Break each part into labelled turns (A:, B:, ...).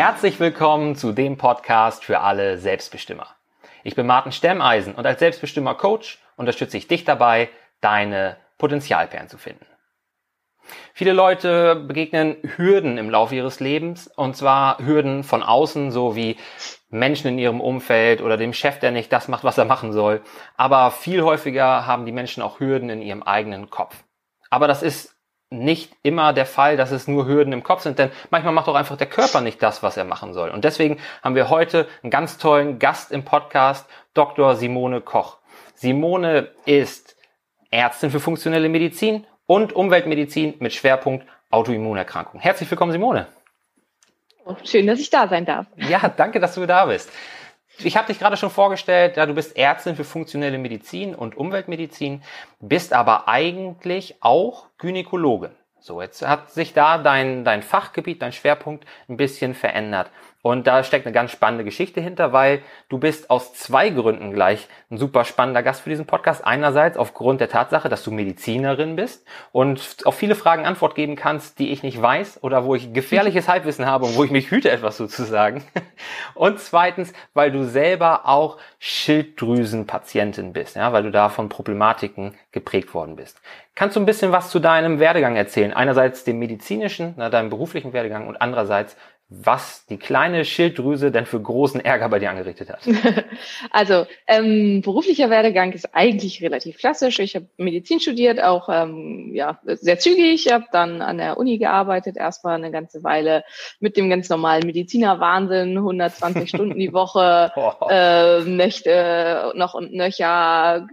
A: Herzlich willkommen zu dem Podcast für alle Selbstbestimmer. Ich bin Martin Stemmeisen und als Selbstbestimmer Coach unterstütze ich dich dabei, deine Potenzialperlen zu finden. Viele Leute begegnen Hürden im Laufe ihres Lebens und zwar Hürden von außen, so wie Menschen in ihrem Umfeld oder dem Chef, der nicht das macht, was er machen soll. Aber viel häufiger haben die Menschen auch Hürden in ihrem eigenen Kopf. Aber das ist nicht immer der Fall, dass es nur Hürden im Kopf sind, denn manchmal macht auch einfach der Körper nicht das, was er machen soll. Und deswegen haben wir heute einen ganz tollen Gast im Podcast, Dr. Simone Koch. Simone ist Ärztin für funktionelle Medizin und Umweltmedizin mit Schwerpunkt Autoimmunerkrankungen. Herzlich willkommen, Simone.
B: Oh, schön, dass ich da sein darf.
A: Ja, danke, dass du da bist. Ich habe dich gerade schon vorgestellt, ja, du bist Ärztin für funktionelle Medizin und Umweltmedizin, bist aber eigentlich auch Gynäkologin. So, jetzt hat sich da dein, dein Fachgebiet, dein Schwerpunkt ein bisschen verändert. Und da steckt eine ganz spannende Geschichte hinter, weil du bist aus zwei Gründen gleich ein super spannender Gast für diesen Podcast. Einerseits aufgrund der Tatsache, dass du Medizinerin bist und auf viele Fragen Antwort geben kannst, die ich nicht weiß oder wo ich gefährliches Halbwissen habe und wo ich mich hüte, etwas sozusagen. Und zweitens, weil du selber auch Schilddrüsenpatientin bist, ja, weil du da von Problematiken geprägt worden bist. Kannst du ein bisschen was zu deinem Werdegang erzählen? Einerseits dem medizinischen, na, deinem beruflichen Werdegang und andererseits, was die kleine Schilddrüse denn für großen Ärger bei dir angerichtet hat.
B: Also ähm, beruflicher Werdegang ist eigentlich relativ klassisch. Ich habe Medizin studiert, auch ähm, ja sehr zügig. Ich habe dann an der Uni gearbeitet, erstmal eine ganze Weile mit dem ganz normalen Medizinerwahnsinn, 120 Stunden die Woche, äh, Nächte noch und nöcher,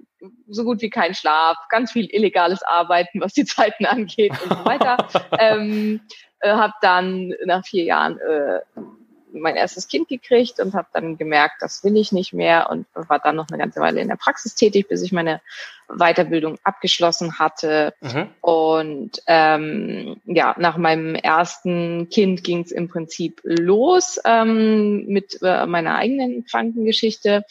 B: so gut wie kein Schlaf, ganz viel illegales Arbeiten, was die Zeiten angeht und so weiter. ähm, äh, habe dann nach vier Jahren äh, mein erstes Kind gekriegt und habe dann gemerkt, das will ich nicht mehr und war dann noch eine ganze Weile in der Praxis tätig, bis ich meine Weiterbildung abgeschlossen hatte. Mhm. Und ähm, ja, nach meinem ersten Kind ging es im Prinzip los ähm, mit äh, meiner eigenen Krankengeschichte.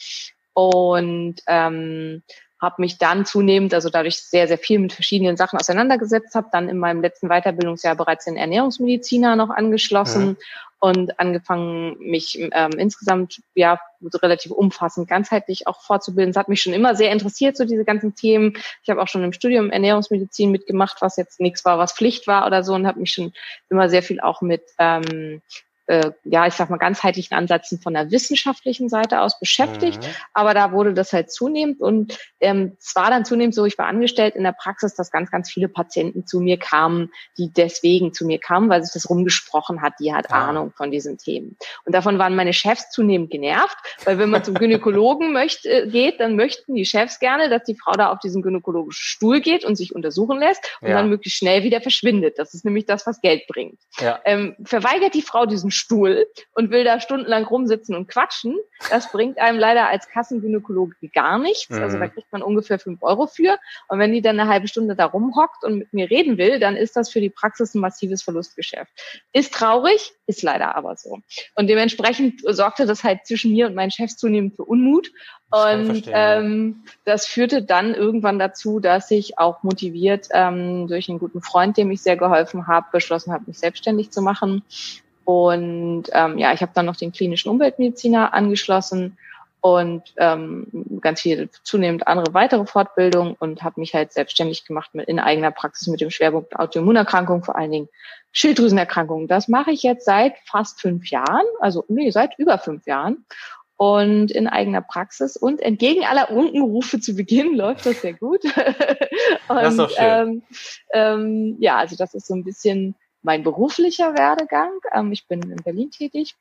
B: Und ähm, habe mich dann zunehmend, also dadurch sehr, sehr viel mit verschiedenen Sachen auseinandergesetzt, habe dann in meinem letzten Weiterbildungsjahr bereits den Ernährungsmediziner noch angeschlossen ja. und angefangen, mich ähm, insgesamt ja relativ umfassend, ganzheitlich auch fortzubilden. Es hat mich schon immer sehr interessiert, so diese ganzen Themen. Ich habe auch schon im Studium Ernährungsmedizin mitgemacht, was jetzt nichts war, was Pflicht war oder so und habe mich schon immer sehr viel auch mit ähm, äh, ja, ich sag mal, ganzheitlichen Ansätzen von der wissenschaftlichen Seite aus beschäftigt. Mhm. Aber da wurde das halt zunehmend und ähm, es war dann zunehmend so, ich war angestellt in der Praxis, dass ganz, ganz viele Patienten zu mir kamen, die deswegen zu mir kamen, weil sich das rumgesprochen hat, die hat ah. Ahnung von diesen Themen. Und davon waren meine Chefs zunehmend genervt, weil wenn man zum Gynäkologen möchte, äh, geht, dann möchten die Chefs gerne, dass die Frau da auf diesen gynäkologischen Stuhl geht und sich untersuchen lässt und ja. dann möglichst schnell wieder verschwindet. Das ist nämlich das, was Geld bringt. Ja. Ähm, verweigert die Frau diesen Stuhl und will da stundenlang rumsitzen und quatschen. Das bringt einem leider als Kassengynäkologe gar nichts. Mhm. Also da kriegt man ungefähr fünf Euro für. Und wenn die dann eine halbe Stunde da rumhockt und mit mir reden will, dann ist das für die Praxis ein massives Verlustgeschäft. Ist traurig, ist leider aber so. Und dementsprechend sorgte das halt zwischen mir und meinen Chefs zunehmend für Unmut. Und ähm, das führte dann irgendwann dazu, dass ich auch motiviert ähm, durch einen guten Freund, dem ich sehr geholfen habe, beschlossen habe, mich selbstständig zu machen und ähm, ja, ich habe dann noch den klinischen Umweltmediziner angeschlossen und ähm, ganz viele zunehmend andere weitere Fortbildungen und habe mich halt selbstständig gemacht mit, in eigener Praxis mit dem Schwerpunkt Autoimmunerkrankungen, vor allen Dingen Schilddrüsenerkrankungen. Das mache ich jetzt seit fast fünf Jahren, also nee, seit über fünf Jahren und in eigener Praxis. Und entgegen aller Unkenrufe zu Beginn läuft das sehr gut. und,
A: das ist doch schön.
B: Ähm, ähm, ja, also das ist so ein bisschen mein beruflicher Werdegang. Ähm, ich bin in Berlin tätig.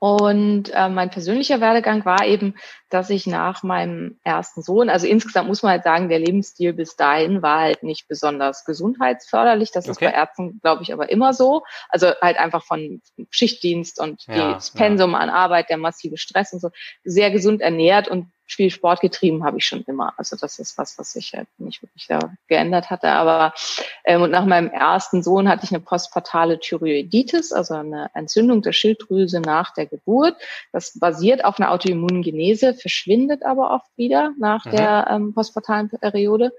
B: Und äh, mein persönlicher Werdegang war eben, dass ich nach meinem ersten Sohn, also insgesamt muss man halt sagen, der Lebensstil bis dahin war halt nicht besonders gesundheitsförderlich. Das okay. ist bei Ärzten, glaube ich, aber immer so. Also halt einfach von Schichtdienst und ja, das Pensum ja. an Arbeit, der massive Stress und so, sehr gesund ernährt und viel Sport getrieben habe ich schon immer. Also das ist was, was sich halt nicht wirklich da geändert hatte. Aber ähm, und nach meinem ersten Sohn hatte ich eine postpartale Thyroiditis, also eine Entzündung der Schilddrüse nach der Geburt. Das basiert auf einer Autoimmungenese, verschwindet aber oft wieder nach mhm. der ähm, postpartalen Periode.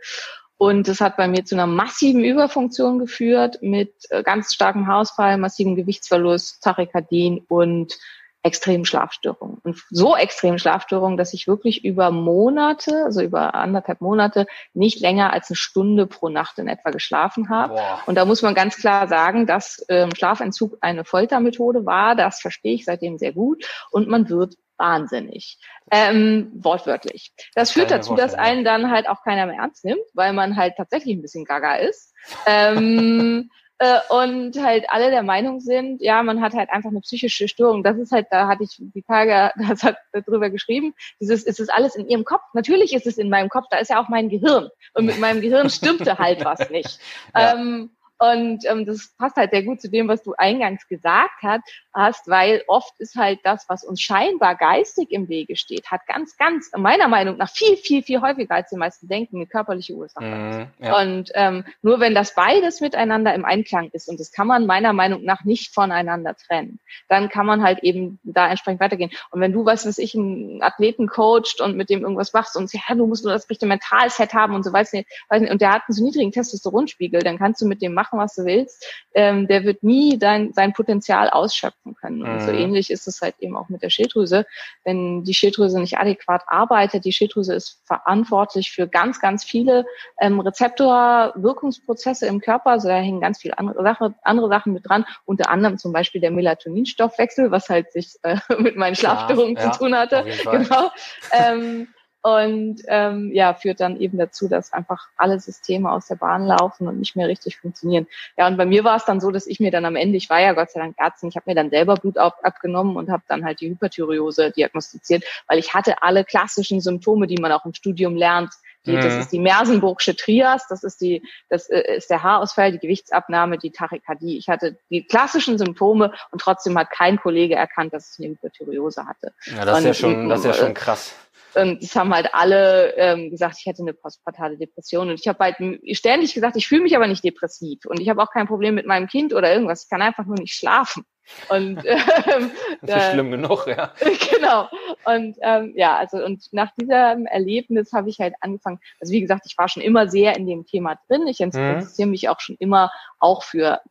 B: Und das hat bei mir zu einer massiven Überfunktion geführt mit äh, ganz starkem Haarausfall, massivem Gewichtsverlust, Tachykardien und extremen Schlafstörungen. Und so extremen Schlafstörungen, dass ich wirklich über Monate, also über anderthalb Monate, nicht länger als eine Stunde pro Nacht in etwa geschlafen habe. Boah. Und da muss man ganz klar sagen, dass ähm, Schlafentzug eine Foltermethode war. Das verstehe ich seitdem sehr gut. Und man wird wahnsinnig. Ähm, wortwörtlich. Das führt dazu, dass einen dann halt auch keiner mehr ernst nimmt, weil man halt tatsächlich ein bisschen gaga ist. Ähm, äh, und halt alle der Meinung sind, ja, man hat halt einfach eine psychische Störung. Das ist halt, da hatte ich die Tage, das hat drüber geschrieben, dieses, ist es alles in ihrem Kopf? Natürlich ist es in meinem Kopf, da ist ja auch mein Gehirn. Und mit meinem Gehirn stimmte halt was nicht. Ja. Ähm, und ähm, das passt halt sehr gut zu dem, was du eingangs gesagt hat, hast, weil oft ist halt das, was uns scheinbar geistig im Wege steht, hat ganz, ganz, meiner Meinung nach, viel, viel, viel häufiger als die meisten denken, eine körperliche Ursache. Mm, ja. Und ähm, nur wenn das beides miteinander im Einklang ist, und das kann man meiner Meinung nach nicht voneinander trennen, dann kann man halt eben da entsprechend weitergehen. Und wenn du, was weiß ich, einen Athleten coacht und mit dem irgendwas machst und ja, du musst nur das richtige Mentalset haben und so weiß nicht, weiß nicht, und der hat einen so niedrigen Testosteronspiegel, dann kannst du mit dem machen, machen, was du willst, ähm, der wird nie dein, sein Potenzial ausschöpfen können. Und mhm. so ähnlich ist es halt eben auch mit der Schilddrüse. Wenn die Schilddrüse nicht adäquat arbeitet, die Schilddrüse ist verantwortlich für ganz, ganz viele ähm, Rezeptor-Wirkungsprozesse im Körper. Also da hängen ganz viele andere, Sache, andere Sachen mit dran, unter anderem zum Beispiel der Melatoninstoffwechsel, was halt sich äh, mit meinen Schlafstörungen ja, zu tun hatte. Genau. Ähm, und ähm, ja, führt dann eben dazu, dass einfach alle Systeme aus der Bahn laufen und nicht mehr richtig funktionieren. Ja, und bei mir war es dann so, dass ich mir dann am Ende, ich war ja Gott sei Dank Ärztin, ich habe mir dann selber Blut ab, abgenommen und habe dann halt die Hyperthyreose diagnostiziert, weil ich hatte alle klassischen Symptome, die man auch im Studium lernt. Die, mhm. Das ist die Mersenburgsche Trias, das ist die, das äh, ist der Haarausfall, die Gewichtsabnahme, die Tachykardie. Ich hatte die klassischen Symptome und trotzdem hat kein Kollege erkannt, dass ich eine Hyperthyreose hatte.
A: Ja, das ist ja schon, das ist ja schon krass.
B: Und es haben halt alle ähm, gesagt, ich hätte eine postpartale Depression. Und ich habe halt ständig gesagt, ich fühle mich aber nicht depressiv. Und ich habe auch kein Problem mit meinem Kind oder irgendwas. Ich kann einfach nur nicht schlafen. Und
A: ähm, das ist schlimm genug, ja.
B: Genau. Und ähm, ja, also und nach diesem Erlebnis habe ich halt angefangen. Also wie gesagt, ich war schon immer sehr in dem Thema drin. Ich mhm. interessiere mhm. mich auch schon immer auch für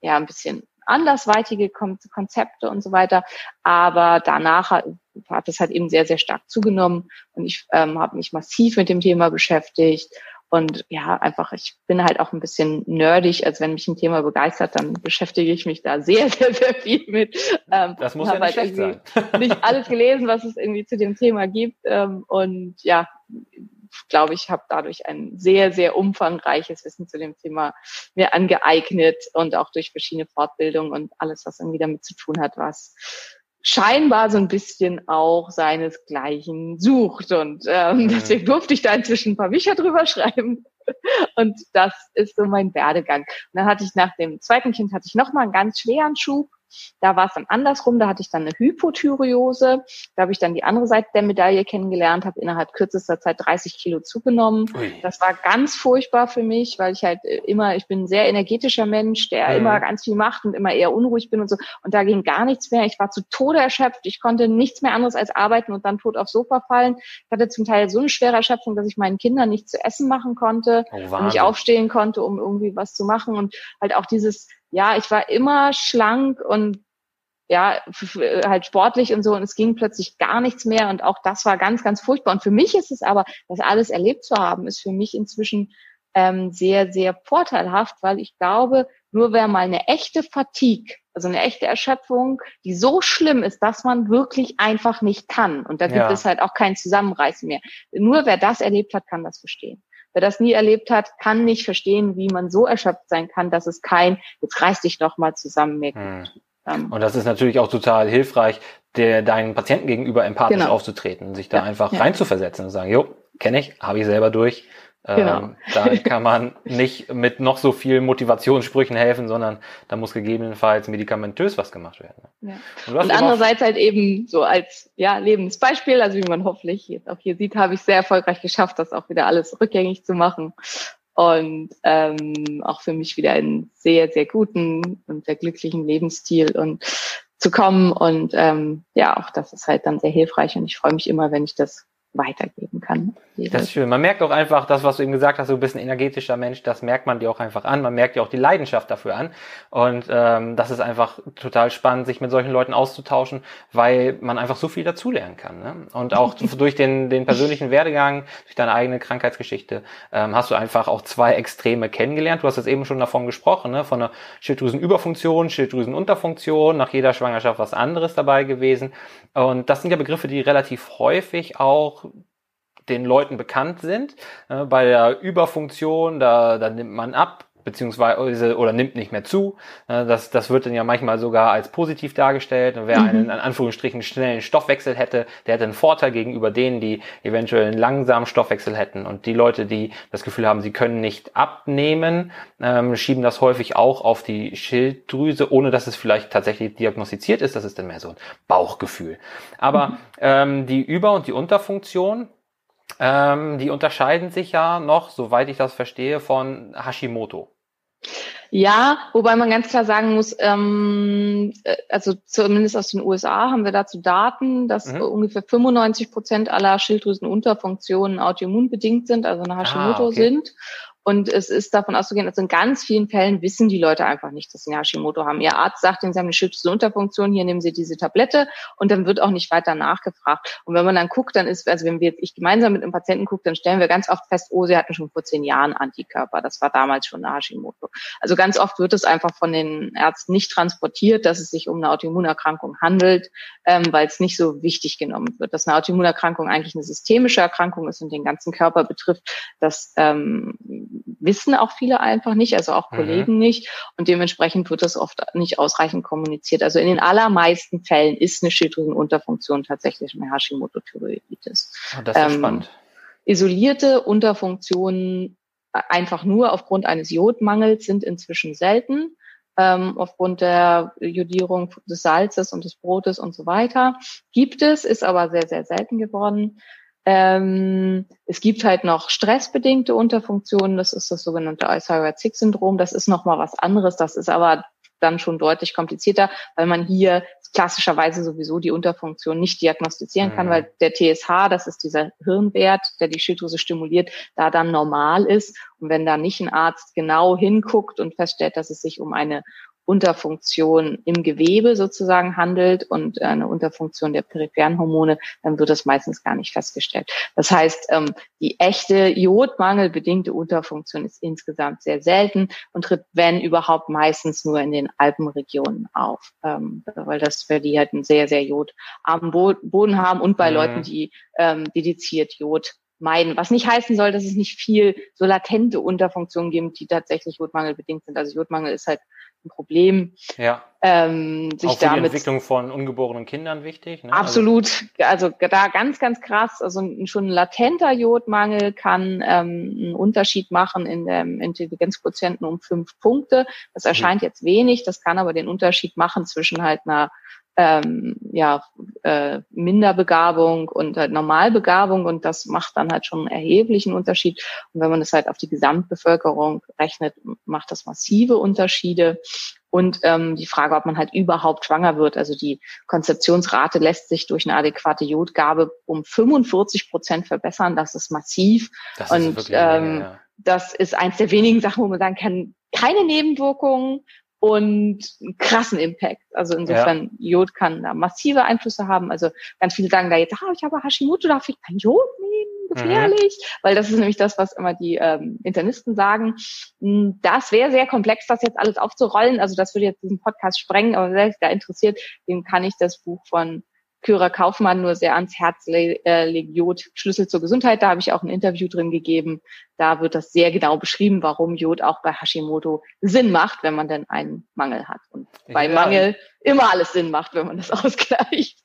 B: ja ein bisschen andersweitige Konzepte und so weiter. Aber danach hat, es halt eben sehr, sehr stark zugenommen und ich ähm, habe mich massiv mit dem Thema beschäftigt. Und ja, einfach, ich bin halt auch ein bisschen nerdig. Also wenn mich ein Thema begeistert, dann beschäftige ich mich da sehr, sehr, sehr viel mit.
A: Ähm, das muss ja nicht halt sein.
B: nicht alles gelesen, was es irgendwie zu dem Thema gibt. Ähm, und ja, glaube ich, habe dadurch ein sehr, sehr umfangreiches Wissen zu dem Thema mir angeeignet und auch durch verschiedene Fortbildungen und alles, was irgendwie damit zu tun hat, was scheinbar so ein bisschen auch seinesgleichen sucht. Und ähm, mhm. deswegen durfte ich da inzwischen ein paar Bücher drüber schreiben. Und das ist so mein Werdegang. Und dann hatte ich nach dem zweiten Kind hatte ich nochmal einen ganz schweren Schub da war es dann andersrum, da hatte ich dann eine Hypothyreose. Da habe ich dann die andere Seite der Medaille kennengelernt, habe innerhalb kürzester Zeit 30 Kilo zugenommen. Ui. Das war ganz furchtbar für mich, weil ich halt äh, immer, ich bin ein sehr energetischer Mensch, der mhm. immer ganz viel macht und immer eher unruhig bin und so. Und da ging gar nichts mehr. Ich war zu Tode erschöpft. Ich konnte nichts mehr anderes als arbeiten und dann tot aufs Sofa fallen. Ich hatte zum Teil so eine schwere Erschöpfung, dass ich meinen Kindern nichts zu essen machen konnte oh, und nicht aufstehen konnte, um irgendwie was zu machen. Und halt auch dieses ja, ich war immer schlank und ja, halt sportlich und so und es ging plötzlich gar nichts mehr und auch das war ganz, ganz furchtbar. Und für mich ist es aber, das alles erlebt zu haben, ist für mich inzwischen ähm, sehr, sehr vorteilhaft, weil ich glaube, nur wer mal eine echte Fatigue, also eine echte Erschöpfung, die so schlimm ist, dass man wirklich einfach nicht kann. Und da gibt ja. es halt auch kein Zusammenreißen mehr. Nur wer das erlebt hat, kann das verstehen. Wer das nie erlebt hat, kann nicht verstehen, wie man so erschöpft sein kann, dass es kein, jetzt reiß dich doch mal zusammen mehr.
A: Hm. Und das ist natürlich auch total hilfreich, der deinen Patienten gegenüber empathisch genau. aufzutreten, sich da ja, einfach ja. reinzuversetzen und sagen, jo, kenne ich, habe ich selber durch, Genau. Ähm, da kann man nicht mit noch so vielen Motivationssprüchen helfen, sondern da muss gegebenenfalls medikamentös was gemacht werden.
B: Ja. Und, und andererseits halt eben so als ja, Lebensbeispiel, also wie man hoffentlich jetzt auch hier sieht, habe ich sehr erfolgreich geschafft, das auch wieder alles rückgängig zu machen und ähm, auch für mich wieder einen sehr, sehr guten und sehr glücklichen Lebensstil und zu kommen und ähm, ja, auch das ist halt dann sehr hilfreich und ich freue mich immer, wenn ich das weitergeben kann.
A: Das ist schön. Man merkt auch einfach das, was du eben gesagt hast, du bist ein energetischer Mensch, das merkt man dir auch einfach an. Man merkt dir auch die Leidenschaft dafür an. Und ähm, das ist einfach total spannend, sich mit solchen Leuten auszutauschen, weil man einfach so viel dazulernen kann. Ne? Und auch durch den, den persönlichen Werdegang, durch deine eigene Krankheitsgeschichte, ähm, hast du einfach auch zwei Extreme kennengelernt. Du hast jetzt eben schon davon gesprochen, ne? von einer Schilddrüsenüberfunktion, Schilddrüsenunterfunktion, nach jeder Schwangerschaft was anderes dabei gewesen. Und das sind ja Begriffe, die relativ häufig auch den Leuten bekannt sind. Äh, bei der Überfunktion, da, da nimmt man ab, beziehungsweise oder nimmt nicht mehr zu. Äh, das, das wird dann ja manchmal sogar als positiv dargestellt. Und wer mhm. einen in Anführungsstrichen schnellen Stoffwechsel hätte, der hätte einen Vorteil gegenüber denen, die eventuell einen langsamen Stoffwechsel hätten. Und die Leute, die das Gefühl haben, sie können nicht abnehmen, ähm, schieben das häufig auch auf die Schilddrüse, ohne dass es vielleicht tatsächlich diagnostiziert ist. Das ist dann mehr so ein Bauchgefühl. Aber mhm. ähm, die Über- und die Unterfunktion, ähm, die unterscheiden sich ja noch, soweit ich das verstehe, von Hashimoto.
B: Ja, wobei man ganz klar sagen muss, ähm, äh, also zumindest aus den USA haben wir dazu Daten, dass mhm. ungefähr 95 Prozent aller Schilddrüsenunterfunktionen autoimmunbedingt sind, also eine Hashimoto ah, okay. sind. Und es ist davon auszugehen, dass in ganz vielen Fällen wissen die Leute einfach nicht, dass sie Hashimoto haben. Ihr Arzt sagt ihnen, sie haben eine Schilddrüsenunterfunktion, hier nehmen sie diese Tablette und dann wird auch nicht weiter nachgefragt. Und wenn man dann guckt, dann ist, also wenn wir ich gemeinsam mit einem Patienten gucke, dann stellen wir ganz oft fest, oh, sie hatten schon vor zehn Jahren Antikörper. Das war damals schon eine Hashimoto. Also ganz oft wird es einfach von den Ärzten nicht transportiert, dass es sich um eine Autoimmunerkrankung handelt, ähm, weil es nicht so wichtig genommen wird. Dass eine Autoimmunerkrankung eigentlich eine systemische Erkrankung ist und den ganzen Körper betrifft, das ähm, wissen auch viele einfach nicht, also auch mhm. Kollegen nicht. Und dementsprechend wird das oft nicht ausreichend kommuniziert. Also in den allermeisten Fällen ist eine Schilddrüsenunterfunktion tatsächlich eine Hashimoto-Thyreoiditis.
A: Oh, das ist ähm, spannend.
B: Isolierte Unterfunktionen einfach nur aufgrund eines Jodmangels sind inzwischen selten. Ähm, aufgrund der Jodierung des Salzes und des Brotes und so weiter. Gibt es, ist aber sehr, sehr selten geworden. Ähm, es gibt halt noch stressbedingte Unterfunktionen, das ist das sogenannte Isara-Zick-Syndrom, das ist nochmal was anderes, das ist aber dann schon deutlich komplizierter, weil man hier klassischerweise sowieso die Unterfunktion nicht diagnostizieren kann, mhm. weil der TSH, das ist dieser Hirnwert, der die Schilddrüse stimuliert, da dann normal ist. Und wenn da nicht ein Arzt genau hinguckt und feststellt, dass es sich um eine Unterfunktion im Gewebe sozusagen handelt und eine Unterfunktion der peripheren Hormone, dann wird das meistens gar nicht festgestellt. Das heißt, ähm, die echte jodmangelbedingte Unterfunktion ist insgesamt sehr selten und tritt, wenn überhaupt, meistens nur in den Alpenregionen auf, ähm, weil das für die halt einen sehr, sehr jodarmen Boden haben und bei mhm. Leuten, die ähm, dediziert Jod meiden. Was nicht heißen soll, dass es nicht viel so latente Unterfunktionen gibt, die tatsächlich jodmangelbedingt sind. Also Jodmangel ist halt ein Problem.
A: Ja.
B: Ähm,
A: sich Auch für damit, die Entwicklung von ungeborenen Kindern wichtig.
B: Ne? Absolut. Also, also da ganz, ganz krass. Also schon ein latenter Jodmangel kann ähm, einen Unterschied machen in dem Intelligenzquotienten um fünf Punkte. Das erscheint mhm. jetzt wenig. Das kann aber den Unterschied machen zwischen halt einer ähm, ja, äh, Minderbegabung und halt Normalbegabung und das macht dann halt schon einen erheblichen Unterschied. Und wenn man das halt auf die Gesamtbevölkerung rechnet, macht das massive Unterschiede. Und ähm, die Frage, ob man halt überhaupt schwanger wird, also die Konzeptionsrate lässt sich durch eine adäquate Jodgabe um 45 Prozent verbessern. Das ist massiv. Das und ist ähm, ja. das ist eins der wenigen Sachen, wo man sagen kann, keine Nebenwirkungen und einen krassen Impact. Also insofern, ja. Jod kann da massive Einflüsse haben. Also ganz viele sagen da jetzt, ah, ich habe Hashimoto, darf ich kein Jod nehmen? Gefährlich. Mhm. Weil das ist nämlich das, was immer die ähm, Internisten sagen. Hm, das wäre sehr komplex, das jetzt alles aufzurollen. Also das würde jetzt diesen Podcast sprengen, aber wer sich da interessiert, dem kann ich das Buch von Kyra Kaufmann nur sehr ans Herz äh, legt, Jod Schlüssel zur Gesundheit. Da habe ich auch ein Interview drin gegeben. Da wird das sehr genau beschrieben, warum Jod auch bei Hashimoto Sinn macht, wenn man denn einen Mangel hat. Und bei ja. Mangel immer alles Sinn macht, wenn man das ausgleicht.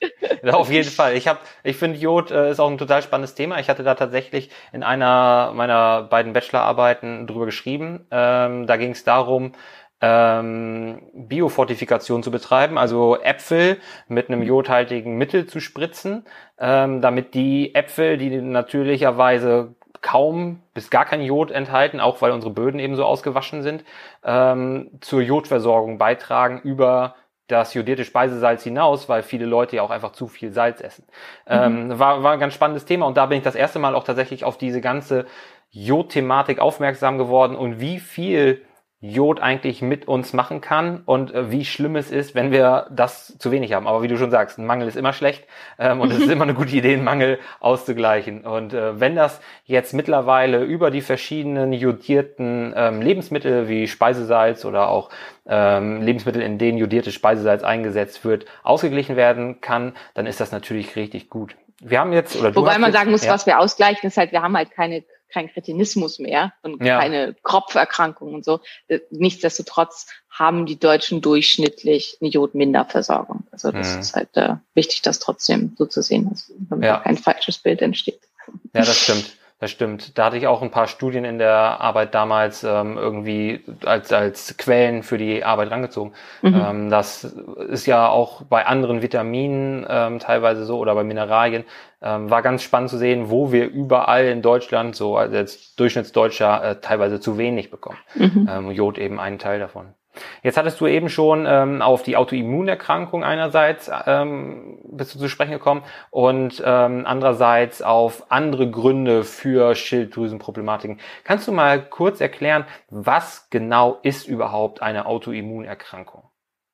A: Ja, auf jeden Fall. Ich habe, ich finde Jod äh, ist auch ein total spannendes Thema. Ich hatte da tatsächlich in einer meiner beiden Bachelorarbeiten drüber geschrieben. Ähm, da ging es darum, ähm, Biofortifikation zu betreiben, also Äpfel mit einem jodhaltigen Mittel zu spritzen, ähm, damit die Äpfel, die natürlicherweise kaum bis gar kein Jod enthalten, auch weil unsere Böden eben so ausgewaschen sind, ähm, zur Jodversorgung beitragen über das jodierte Speisesalz hinaus, weil viele Leute ja auch einfach zu viel Salz essen. Mhm. Ähm, war, war ein ganz spannendes Thema und da bin ich das erste Mal auch tatsächlich auf diese ganze Jod-Thematik aufmerksam geworden und wie viel Jod eigentlich mit uns machen kann und äh, wie schlimm es ist, wenn wir das zu wenig haben. Aber wie du schon sagst, ein Mangel ist immer schlecht ähm, und es ist immer eine gute Idee, einen Mangel auszugleichen. Und äh, wenn das jetzt mittlerweile über die verschiedenen jodierten ähm, Lebensmittel wie Speisesalz oder auch ähm, Lebensmittel, in denen jodiertes Speisesalz eingesetzt wird, ausgeglichen werden kann, dann ist das natürlich richtig gut. Wir haben jetzt oder
B: Wobei man
A: jetzt,
B: sagen muss, ja. was wir ausgleichen, ist halt, wir haben halt keine kein Kretinismus mehr und ja. keine Kropferkrankungen und so. Äh, nichtsdestotrotz haben die Deutschen durchschnittlich eine Jodminderversorgung. Also das mhm. ist halt äh, wichtig, das trotzdem so zu sehen, damit ja. kein falsches Bild entsteht.
A: Ja, das stimmt. Das stimmt. Da hatte ich auch ein paar Studien in der Arbeit damals ähm, irgendwie als, als Quellen für die Arbeit rangezogen. Mhm. Ähm, das ist ja auch bei anderen Vitaminen ähm, teilweise so oder bei Mineralien. Ähm, war ganz spannend zu sehen, wo wir überall in Deutschland, so als Durchschnittsdeutscher, äh, teilweise zu wenig bekommen. Mhm. Ähm, Jod eben einen Teil davon. Jetzt hattest du eben schon ähm, auf die Autoimmunerkrankung einerseits ähm, bist du zu sprechen gekommen und ähm, andererseits auf andere Gründe für Schilddrüsenproblematiken. Kannst du mal kurz erklären, was genau ist überhaupt eine Autoimmunerkrankung?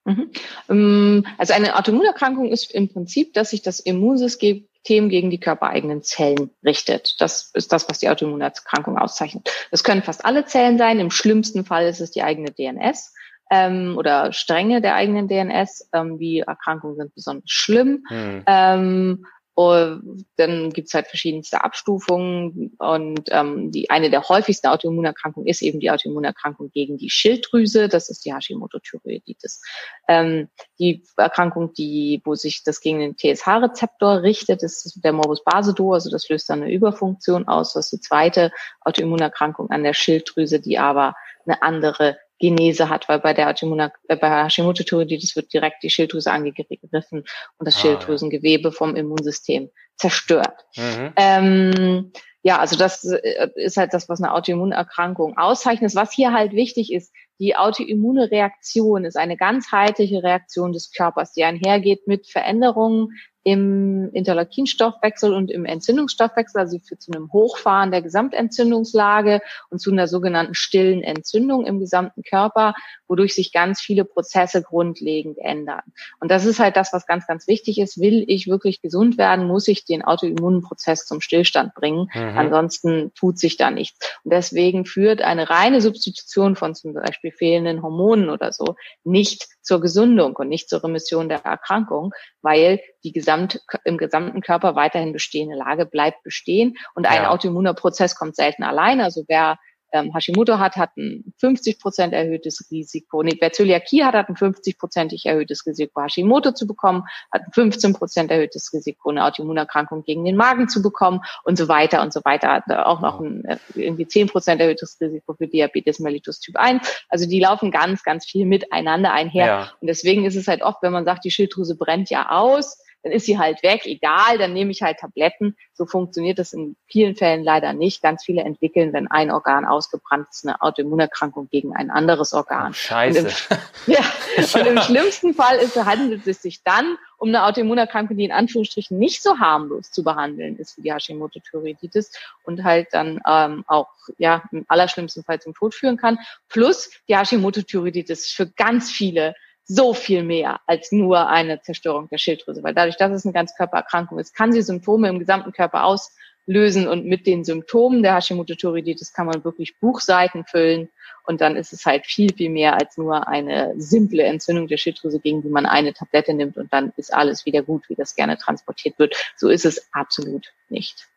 B: Mhm. Ähm, also eine Autoimmunerkrankung ist im Prinzip, dass sich das Immunsystem gegen die körpereigenen Zellen richtet. Das ist das, was die Autoimmunerkrankung auszeichnet. Das können fast alle Zellen sein. Im schlimmsten Fall ist es die eigene DNS ähm, oder Stränge der eigenen DNS. Ähm, die Erkrankungen sind besonders schlimm. Hm. Ähm, und dann gibt's halt verschiedenste Abstufungen und ähm, die eine der häufigsten Autoimmunerkrankungen ist eben die Autoimmunerkrankung gegen die Schilddrüse. Das ist die Hashimoto-Thyreoiditis. Ähm, die Erkrankung, die wo sich das gegen den TSH-Rezeptor richtet, ist der Morbus Basedow. Also das löst dann eine Überfunktion aus. Das ist die zweite Autoimmunerkrankung an der Schilddrüse, die aber eine andere Genese hat, weil bei der äh, bei Hashimoto-Thyreoiditis wird direkt die Schilddrüse angegriffen und das ah, Schilddrüsengewebe vom Immunsystem zerstört. Mhm. Ähm, ja, also das äh, ist halt das, was eine Autoimmunerkrankung auszeichnet. Was hier halt wichtig ist, die autoimmune Reaktion ist eine ganzheitliche Reaktion des Körpers, die einhergeht mit Veränderungen im Interleukinstoffwechsel und im Entzündungsstoffwechsel, also führt zu einem Hochfahren der Gesamtentzündungslage und zu einer sogenannten stillen Entzündung im gesamten Körper, wodurch sich ganz viele Prozesse grundlegend ändern. Und das ist halt das, was ganz, ganz wichtig ist. Will ich wirklich gesund werden, muss ich den Autoimmunprozess zum Stillstand bringen. Mhm. Ansonsten tut sich da nichts. Und deswegen führt eine reine Substitution von zum Beispiel fehlenden Hormonen oder so nicht zur Gesundung und nicht zur Remission der Erkrankung, weil die gesamt, im gesamten Körper weiterhin bestehende Lage bleibt bestehen und ein ja. autoimmuner Prozess kommt selten alleine. Also wer ähm, Hashimoto hat, hat ein 50 Prozent erhöhtes Risiko. Nee, wer Zöliakie hat, hat ein 50-prozentig erhöhtes Risiko, Hashimoto zu bekommen, hat ein 15 Prozent erhöhtes Risiko, eine Autoimmunerkrankung gegen den Magen zu bekommen und so weiter und so weiter. Hat auch noch ein äh, irgendwie 10 Prozent erhöhtes Risiko für Diabetes mellitus Typ 1. Also die laufen ganz, ganz viel miteinander einher. Ja. Und deswegen ist es halt oft, wenn man sagt, die Schilddrüse brennt ja aus, dann ist sie halt weg, egal, dann nehme ich halt Tabletten. So funktioniert das in vielen Fällen leider nicht. Ganz viele entwickeln, wenn ein Organ ausgebrannt ist, eine Autoimmunerkrankung gegen ein anderes Organ.
A: Oh, scheiße.
B: Und im, ja, und im schlimmsten Fall ist, handelt es sich dann um eine Autoimmunerkrankung, die in Anführungsstrichen nicht so harmlos zu behandeln ist wie die Hashimoto-Thyreoiditis und halt dann ähm, auch ja im allerschlimmsten Fall zum Tod führen kann. Plus die Hashimoto-Thyreoiditis für ganz viele so viel mehr als nur eine Zerstörung der Schilddrüse, weil dadurch, dass es eine Ganzkörpererkrankung ist, kann sie Symptome im gesamten Körper auslösen und mit den Symptomen der Hashimoto-Thyreoiditis kann man wirklich Buchseiten füllen und dann ist es halt viel, viel mehr als nur eine simple Entzündung der Schilddrüse, gegen die man eine Tablette nimmt und dann ist alles wieder gut, wie das gerne transportiert wird. So ist es absolut nicht.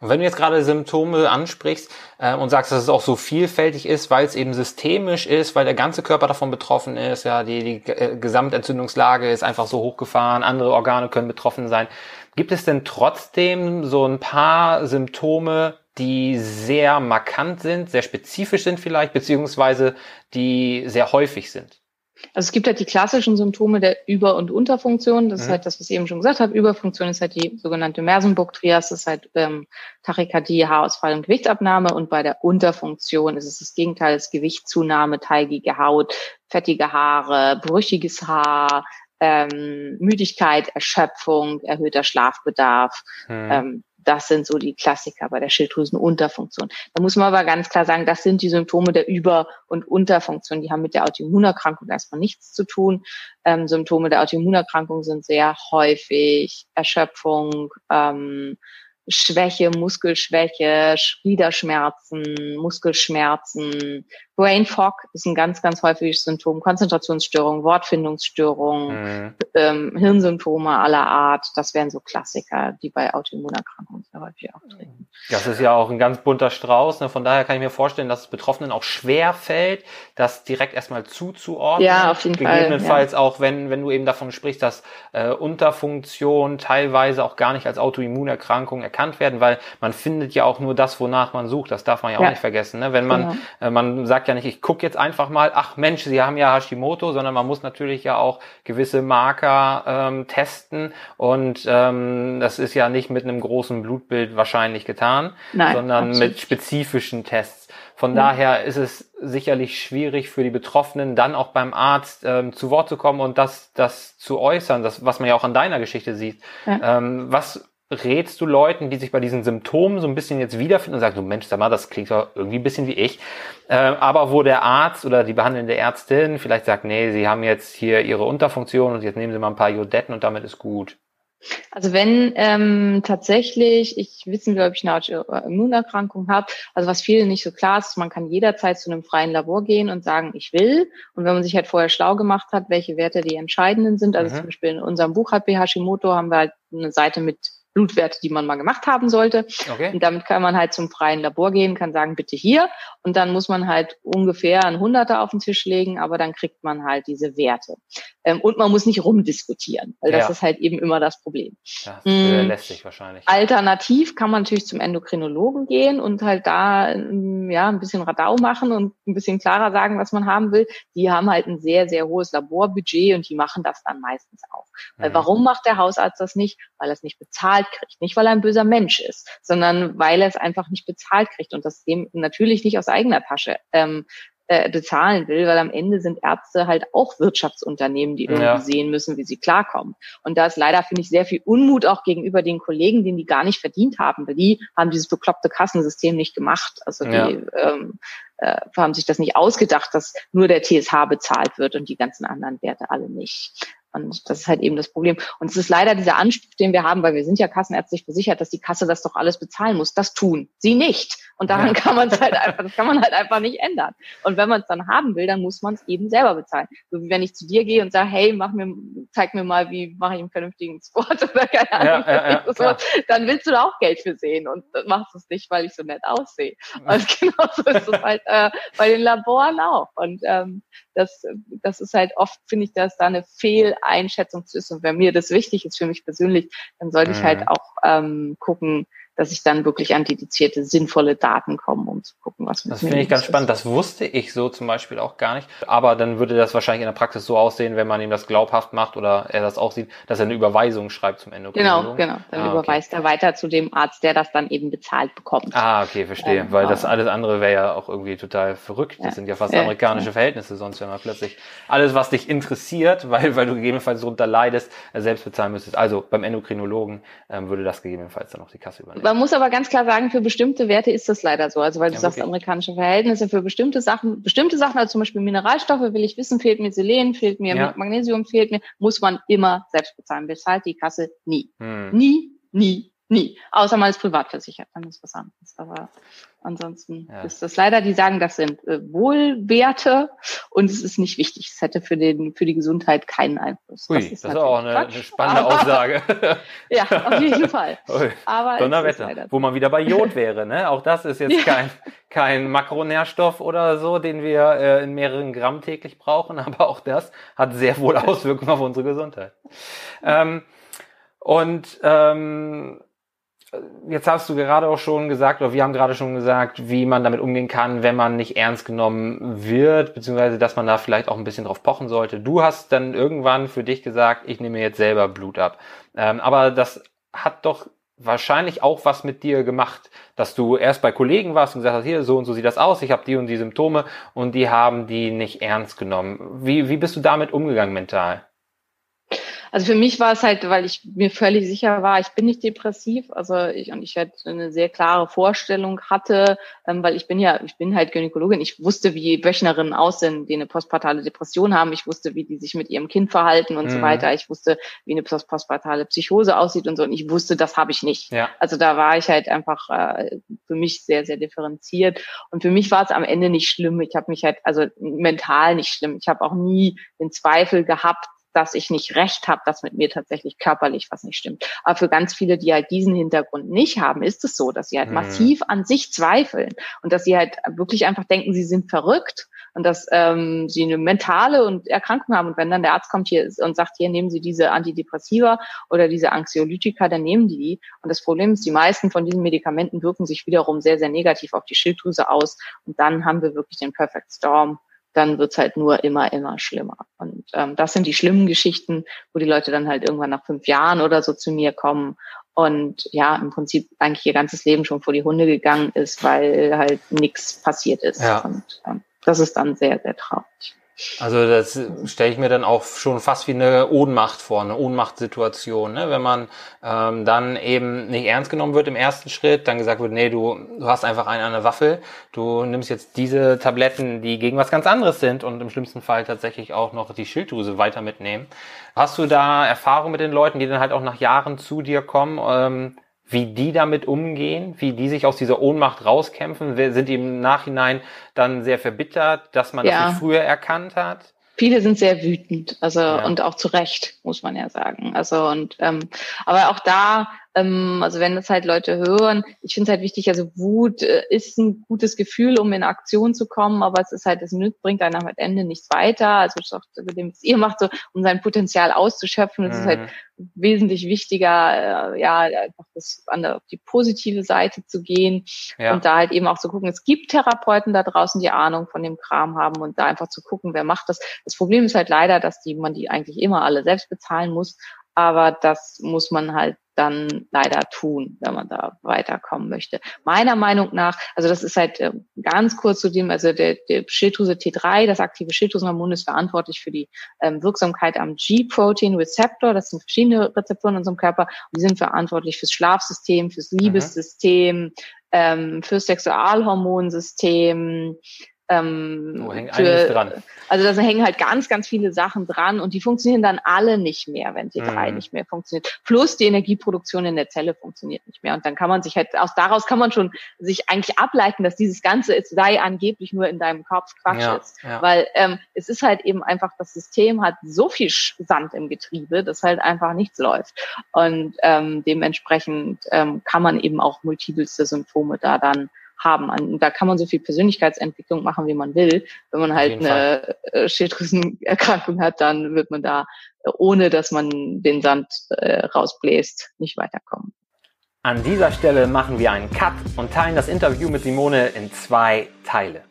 A: Und wenn du jetzt gerade Symptome ansprichst äh, und sagst, dass es auch so vielfältig ist, weil es eben systemisch ist, weil der ganze Körper davon betroffen ist, ja, die, die äh, Gesamtentzündungslage ist einfach so hochgefahren, andere Organe können betroffen sein. Gibt es denn trotzdem so ein paar Symptome, die sehr markant sind, sehr spezifisch sind vielleicht, beziehungsweise die sehr häufig sind?
B: Also es gibt halt die klassischen Symptome der Über- und Unterfunktion. Das mhm. ist halt das, was ich eben schon gesagt habe. Überfunktion ist halt die sogenannte Mersenburg-Trias. Das ist halt ähm, Tachykardie, Haarausfall und Gewichtsabnahme. Und bei der Unterfunktion ist es das Gegenteil, das Gewichtszunahme, teigige Haut, fettige Haare, brüchiges Haar, ähm, Müdigkeit, Erschöpfung, erhöhter Schlafbedarf. Mhm. Ähm, das sind so die Klassiker bei der Schilddrüsenunterfunktion. Da muss man aber ganz klar sagen, das sind die Symptome der Über- und Unterfunktion. Die haben mit der Autoimmunerkrankung erstmal nichts zu tun. Ähm, Symptome der Autoimmunerkrankung sind sehr häufig Erschöpfung, ähm, Schwäche, Muskelschwäche, Gliederschmerzen, Muskelschmerzen, Brain Fog ist ein ganz, ganz häufiges Symptom, Konzentrationsstörung, Wortfindungsstörung, mhm. ähm, Hirnsymptome aller Art. Das wären so Klassiker, die bei Autoimmunerkrankungen sehr häufig auftreten.
A: Das ist ja auch ein ganz bunter Strauß. Ne? Von daher kann ich mir vorstellen, dass es Betroffenen auch schwer fällt, das direkt erstmal zuzuordnen.
B: Ja, auf jeden
A: Gegebenenfalls
B: Fall,
A: ja. auch, wenn, wenn du eben davon sprichst, dass äh, Unterfunktion teilweise auch gar nicht als Autoimmunerkrankung erkannt werden, weil man findet ja auch nur das, wonach man sucht. Das darf man ja auch ja. nicht vergessen. Ne? Wenn man, genau. äh, man sagt ja nicht, ich gucke jetzt einfach mal, ach Mensch, Sie haben ja Hashimoto, sondern man muss natürlich ja auch gewisse Marker ähm, testen und ähm, das ist ja nicht mit einem großen Blutbild wahrscheinlich getan, Nein, sondern absolut. mit spezifischen Tests. Von ja. daher ist es sicherlich schwierig für die Betroffenen, dann auch beim Arzt ähm, zu Wort zu kommen und das, das zu äußern, das, was man ja auch an deiner Geschichte sieht. Ja. Ähm, was rätst du Leuten, die sich bei diesen Symptomen so ein bisschen jetzt wiederfinden und sagen, du Mensch, sag mal, das klingt doch irgendwie ein bisschen wie ich. Äh, aber wo der Arzt oder die behandelnde Ärztin vielleicht sagt, nee, sie haben jetzt hier ihre Unterfunktion und jetzt nehmen sie mal ein paar Jodetten und damit ist gut.
B: Also wenn ähm, tatsächlich ich wissen will, ob ich eine Immunerkrankung habe, also was vielen nicht so klar ist, man kann jederzeit zu einem freien Labor gehen und sagen, ich will. Und wenn man sich halt vorher schlau gemacht hat, welche Werte die entscheidenden sind, also mhm. zum Beispiel in unserem Buch HB Hashimoto haben wir halt eine Seite mit Blutwerte, die man mal gemacht haben sollte. Okay. Und damit kann man halt zum freien Labor gehen, kann sagen, bitte hier. Und dann muss man halt ungefähr ein Hunderter auf den Tisch legen, aber dann kriegt man halt diese Werte. Ähm, und man muss nicht rumdiskutieren, weil das ja. ist halt eben immer das Problem.
A: Das mhm. lästig wahrscheinlich.
B: Alternativ kann man natürlich zum Endokrinologen gehen und halt da ja ein bisschen Radau machen und ein bisschen klarer sagen, was man haben will. Die haben halt ein sehr, sehr hohes Laborbudget und die machen das dann meistens auch. Weil mhm. warum macht der Hausarzt das nicht? Weil er es nicht bezahlt kriegt. Nicht, weil er ein böser Mensch ist, sondern weil er es einfach nicht bezahlt kriegt und das dem natürlich nicht aus eigener Tasche ähm, äh, bezahlen will, weil am Ende sind Ärzte halt auch Wirtschaftsunternehmen, die irgendwie ja. sehen müssen, wie sie klarkommen. Und da ist leider, finde ich, sehr viel Unmut auch gegenüber den Kollegen, den die gar nicht verdient haben, weil die haben dieses bekloppte Kassensystem nicht gemacht. Also die ja. ähm, äh, haben sich das nicht ausgedacht, dass nur der TSH bezahlt wird und die ganzen anderen Werte alle nicht. Und das ist halt eben das Problem. Und es ist leider dieser Anspruch, den wir haben, weil wir sind ja kassenärztlich versichert, dass die Kasse das doch alles bezahlen muss. Das tun sie nicht. Und daran ja. kann man es halt einfach, das kann man halt einfach nicht ändern. Und wenn man es dann haben will, dann muss man es eben selber bezahlen. So wie wenn ich zu dir gehe und sage, hey, mach mir, zeig mir mal, wie mache ich einen vernünftigen Sport oder keine Ahnung. Ja, ja, so, dann willst du da auch Geld für sehen und machst es nicht, weil ich so nett aussehe. Und genauso ist es halt äh, bei den Laboren auch. Und ähm, das, das ist halt oft, finde ich, dass da eine Fehleinschätzung ist. Und wenn mir das wichtig ist für mich persönlich, dann sollte mhm. ich halt auch ähm, gucken, dass ich dann wirklich an dedizierte, sinnvolle Daten komme, um zu gucken, was
A: mit Das finde ich ganz ist. spannend. Das wusste ich so zum Beispiel auch gar nicht. Aber dann würde das wahrscheinlich in der Praxis so aussehen, wenn man ihm das glaubhaft macht oder er das auch sieht, dass er eine Überweisung schreibt zum Ende.
B: Genau, genau. Dann ah, überweist okay. er weiter zu dem Arzt, der das dann eben bezahlt bekommt.
A: Ah, okay, verstehe. Ähm, Weil das alles andere wäre ja auch irgendwie total verrückt. Das ja. sind ja fast amerikanische ja. Verhältnisse, sonst wenn man plötzlich alles, was dich interessiert, weil, weil du gegebenenfalls darunter leidest, selbst bezahlen müsstest. Also beim Endokrinologen ähm, würde das gegebenenfalls dann auch die Kasse übernehmen.
B: Man muss aber ganz klar sagen, für bestimmte Werte ist das leider so. Also weil du ja, sagst, amerikanische Verhältnisse für bestimmte Sachen, bestimmte Sachen, also zum Beispiel Mineralstoffe, will ich wissen, fehlt mir Selen, fehlt mir ja. Magnesium, fehlt mir, muss man immer selbst bezahlen. Bezahlt die Kasse nie. Hm. Nie, nie, nie. Außer man ist privat versichert, dann ist was anderes. Aber Ansonsten ja. ist das leider, die sagen, das sind äh, Wohlwerte und es ist nicht wichtig. Es hätte für, den, für die Gesundheit keinen Einfluss.
A: Ui, das ist, das ist auch eine, eine spannende aber, Aussage.
B: ja, auf jeden Fall.
A: Aber Donnerwetter, wo man wieder bei Jod wäre. Ne? Auch das ist jetzt kein, kein Makronährstoff oder so, den wir äh, in mehreren Gramm täglich brauchen, aber auch das hat sehr wohl Auswirkungen auf unsere Gesundheit. Ähm, und ähm, jetzt hast du gerade auch schon gesagt, oder wir haben gerade schon gesagt, wie man damit umgehen kann, wenn man nicht ernst genommen wird, beziehungsweise dass man da vielleicht auch ein bisschen drauf pochen sollte. Du hast dann irgendwann für dich gesagt, ich nehme jetzt selber Blut ab. Ähm, aber das hat doch wahrscheinlich auch was mit dir gemacht, dass du erst bei Kollegen warst und gesagt hast, hier, so und so sieht das aus, ich habe die und die Symptome und die haben die nicht ernst genommen. Wie, wie bist du damit umgegangen mental?
B: Also für mich war es halt, weil ich mir völlig sicher war, ich bin nicht depressiv, also ich und ich halt eine sehr klare Vorstellung hatte, ähm, weil ich bin ja, ich bin halt Gynäkologin, ich wusste, wie Wöchnerinnen aussehen, die eine postpartale Depression haben, ich wusste, wie die sich mit ihrem Kind verhalten und mhm. so weiter, ich wusste, wie eine postpartale Psychose aussieht und so und ich wusste, das habe ich nicht. Ja. Also da war ich halt einfach äh, für mich sehr, sehr differenziert und für mich war es am Ende nicht schlimm. Ich habe mich halt, also mental nicht schlimm. Ich habe auch nie den Zweifel gehabt, dass ich nicht recht habe, dass mit mir tatsächlich körperlich was nicht stimmt. Aber für ganz viele, die halt diesen Hintergrund nicht haben, ist es so, dass sie halt mhm. massiv an sich zweifeln und dass sie halt wirklich einfach denken, sie sind verrückt und dass ähm, sie eine mentale und Erkrankung haben. Und wenn dann der Arzt kommt hier und sagt, hier nehmen Sie diese Antidepressiva oder diese Anxiolytika, dann nehmen die die. Und das Problem ist, die meisten von diesen Medikamenten wirken sich wiederum sehr, sehr negativ auf die Schilddrüse aus. Und dann haben wir wirklich den Perfect Storm dann wird's halt nur immer, immer schlimmer. Und ähm, das sind die schlimmen Geschichten, wo die Leute dann halt irgendwann nach fünf Jahren oder so zu mir kommen und ja, im Prinzip eigentlich ihr ganzes Leben schon vor die Hunde gegangen ist, weil halt nichts passiert ist. Ja. Und ähm, das ist dann sehr, sehr traurig.
A: Also das stelle ich mir dann auch schon fast wie eine Ohnmacht vor, eine Ohnmachtsituation, ne? wenn man ähm, dann eben nicht ernst genommen wird im ersten Schritt, dann gesagt wird, nee, du, du hast einfach eine an der Waffel, du nimmst jetzt diese Tabletten, die gegen was ganz anderes sind und im schlimmsten Fall tatsächlich auch noch die Schilddrüse weiter mitnehmen. Hast du da Erfahrung mit den Leuten, die dann halt auch nach Jahren zu dir kommen? Ähm, wie die damit umgehen, wie die sich aus dieser Ohnmacht rauskämpfen? Sind die im Nachhinein dann sehr verbittert, dass man ja. das nicht früher erkannt hat?
B: Viele sind sehr wütend, also ja. und auch zu Recht, muss man ja sagen. Also und ähm, aber auch da ähm, also wenn das halt Leute hören, ich finde es halt wichtig, also Wut äh, ist ein gutes Gefühl, um in Aktion zu kommen, aber es ist halt, es bringt einem am Ende nichts weiter. Also das ist auch mit dem, was ihr macht, so, um sein Potenzial auszuschöpfen. Es mhm. ist halt mhm. wesentlich wichtiger, äh, ja, einfach das an der, auf die positive Seite zu gehen ja. und da halt eben auch zu gucken, es gibt Therapeuten da draußen, die Ahnung von dem Kram haben und da einfach zu gucken, wer macht das. Das Problem ist halt leider, dass die man die eigentlich immer alle selbst bezahlen muss aber das muss man halt dann leider tun, wenn man da weiterkommen möchte. Meiner Meinung nach, also das ist halt äh, ganz kurz zu dem, also der, der Schilddrüse T3, das aktive Schilddrüsenhormon ist verantwortlich für die ähm, Wirksamkeit am G-Protein Receptor. Das sind verschiedene Rezeptoren in unserem Körper und die sind verantwortlich fürs Schlafsystem, fürs mhm. Liebessystem, mhm. ähm, fürs Sexualhormonsystem, ähm, oh, hängt für, dran. Also da hängen halt ganz, ganz viele Sachen dran und die funktionieren dann alle nicht mehr, wenn T3 mhm. nicht mehr funktioniert. Plus die Energieproduktion in der Zelle funktioniert nicht mehr. Und dann kann man sich halt, aus daraus kann man schon sich eigentlich ableiten, dass dieses Ganze es sei angeblich nur in deinem Kopf Quatsch ja, ist. Ja. Weil ähm, es ist halt eben einfach, das System hat so viel Sand im Getriebe, dass halt einfach nichts läuft. Und ähm, dementsprechend ähm, kann man eben auch multipelste Symptome da dann haben. Und da kann man so viel Persönlichkeitsentwicklung machen, wie man will. Wenn man halt eine Fall. Äh, Schilddrüsenerkrankung hat, dann wird man da, äh, ohne dass man den Sand äh, rausbläst, nicht weiterkommen.
A: An dieser Stelle machen wir einen Cut und teilen das Interview mit Simone in zwei Teile.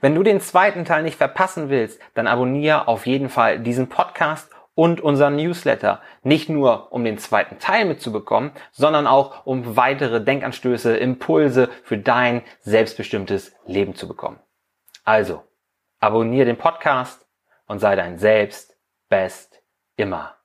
A: Wenn du den zweiten Teil nicht verpassen willst, dann abonniere auf jeden Fall diesen Podcast und unseren Newsletter. Nicht nur, um den zweiten Teil mitzubekommen, sondern auch, um weitere Denkanstöße, Impulse für dein selbstbestimmtes Leben zu bekommen. Also, abonniere den Podcast und sei dein Selbst best immer.